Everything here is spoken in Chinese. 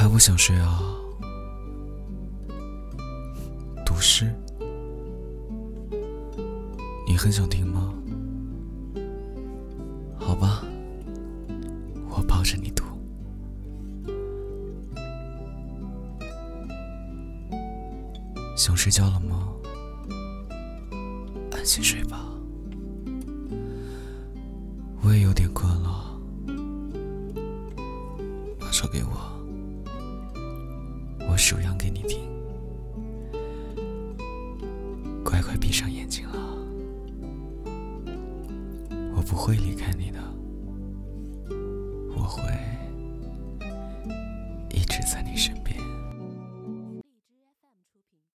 还不想睡啊？读诗？你很想听吗？好吧，我抱着你读。想睡觉了吗？安心睡吧。我也有点困了，把手给我，数羊给你听。乖乖闭上眼睛了，我不会离开你的，我会。